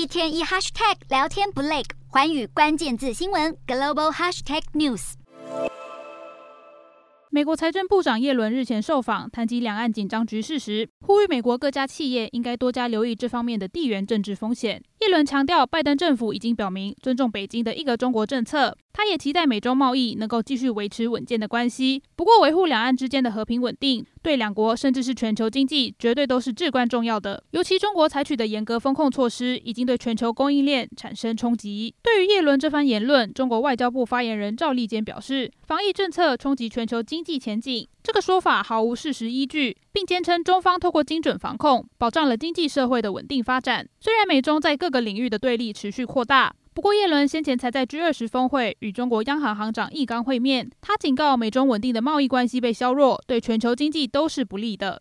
一天一 hashtag 聊天不累，环宇关键字新闻 global hashtag news。美国财政部长耶伦日前受访，谈及两岸紧张局势时，呼吁美国各家企业应该多加留意这方面的地缘政治风险。耶伦强调，拜登政府已经表明尊重北京的一个中国政策，他也期待美中贸易能够继续维持稳健的关系。不过，维护两岸之间的和平稳定，对两国甚至是全球经济绝对都是至关重要的。尤其中国采取的严格风控措施，已经对全球供应链产生冲击。对于叶伦这番言论，中国外交部发言人赵立坚表示，防疫政策冲击全球经济前景。这个说法毫无事实依据，并坚称中方透过精准防控，保障了经济社会的稳定发展。虽然美中在各个领域的对立持续扩大，不过耶伦先前才在 G20 峰会与中国央行行长易纲会面，他警告美中稳定的贸易关系被削弱，对全球经济都是不利的。